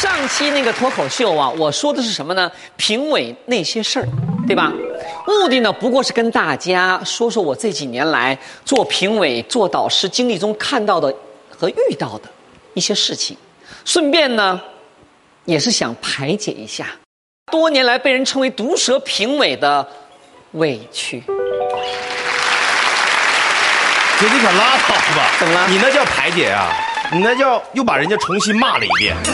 上期那个脱口秀啊，我说的是什么呢？评委那些事儿，对吧？目的呢，不过是跟大家说说我这几年来做评委、做导师经历中看到的和遇到的一些事情，顺便呢，也是想排解一下多年来被人称为毒舌评委的委屈。姐，你可拉倒吧！怎么了你那叫排解啊？你那叫又把人家重新骂了一遍。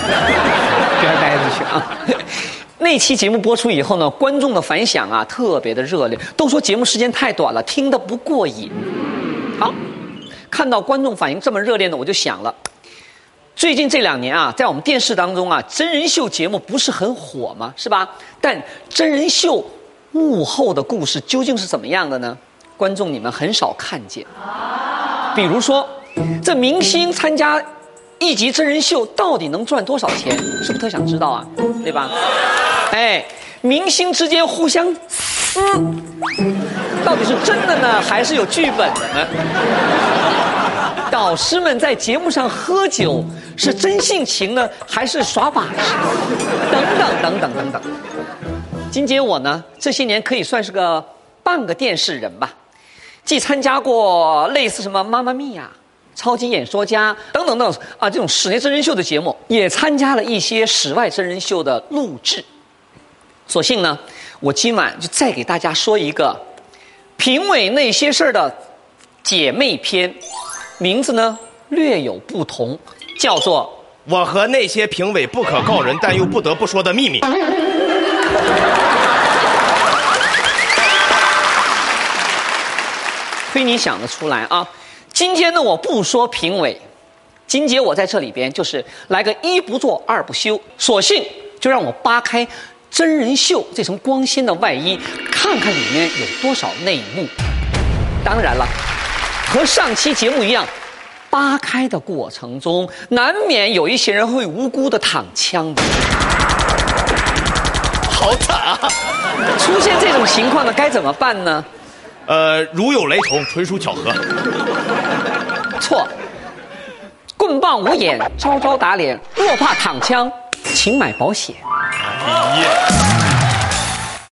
边儿待着去啊！那期节目播出以后呢，观众的反响啊特别的热烈，都说节目时间太短了，听得不过瘾。好，看到观众反应这么热烈呢，我就想了，最近这两年啊，在我们电视当中啊，真人秀节目不是很火吗？是吧？但真人秀幕后的故事究竟是怎么样的呢？观众你们很少看见。比如说，这明星参加一集真人秀到底能赚多少钱？是不是特想知道啊？对吧？哎，明星之间互相撕，到底是真的呢，还是有剧本的呢？导师们在节目上喝酒是真性情呢，还是耍把式？等等等等等等。金姐我呢，这些年可以算是个半个电视人吧。既参加过类似什么《妈妈咪呀》《超级演说家》等等等啊这种室内真人秀的节目，也参加了一些室外真人秀的录制。所幸呢，我今晚就再给大家说一个评委那些事儿的姐妹篇，名字呢略有不同，叫做我和那些评委不可告人但又不得不说的秘密。亏你想得出来啊！今天呢，我不说评委，金姐我在这里边就是来个一不做二不休，索性就让我扒开真人秀这层光鲜的外衣，看看里面有多少内幕。当然了，和上期节目一样，扒开的过程中，难免有一些人会无辜的躺枪的。好惨啊！出现这种情况呢，该怎么办呢？呃，如有雷同，纯属巧合。无眼，招招打脸。若怕躺枪，请买保险。哎呀，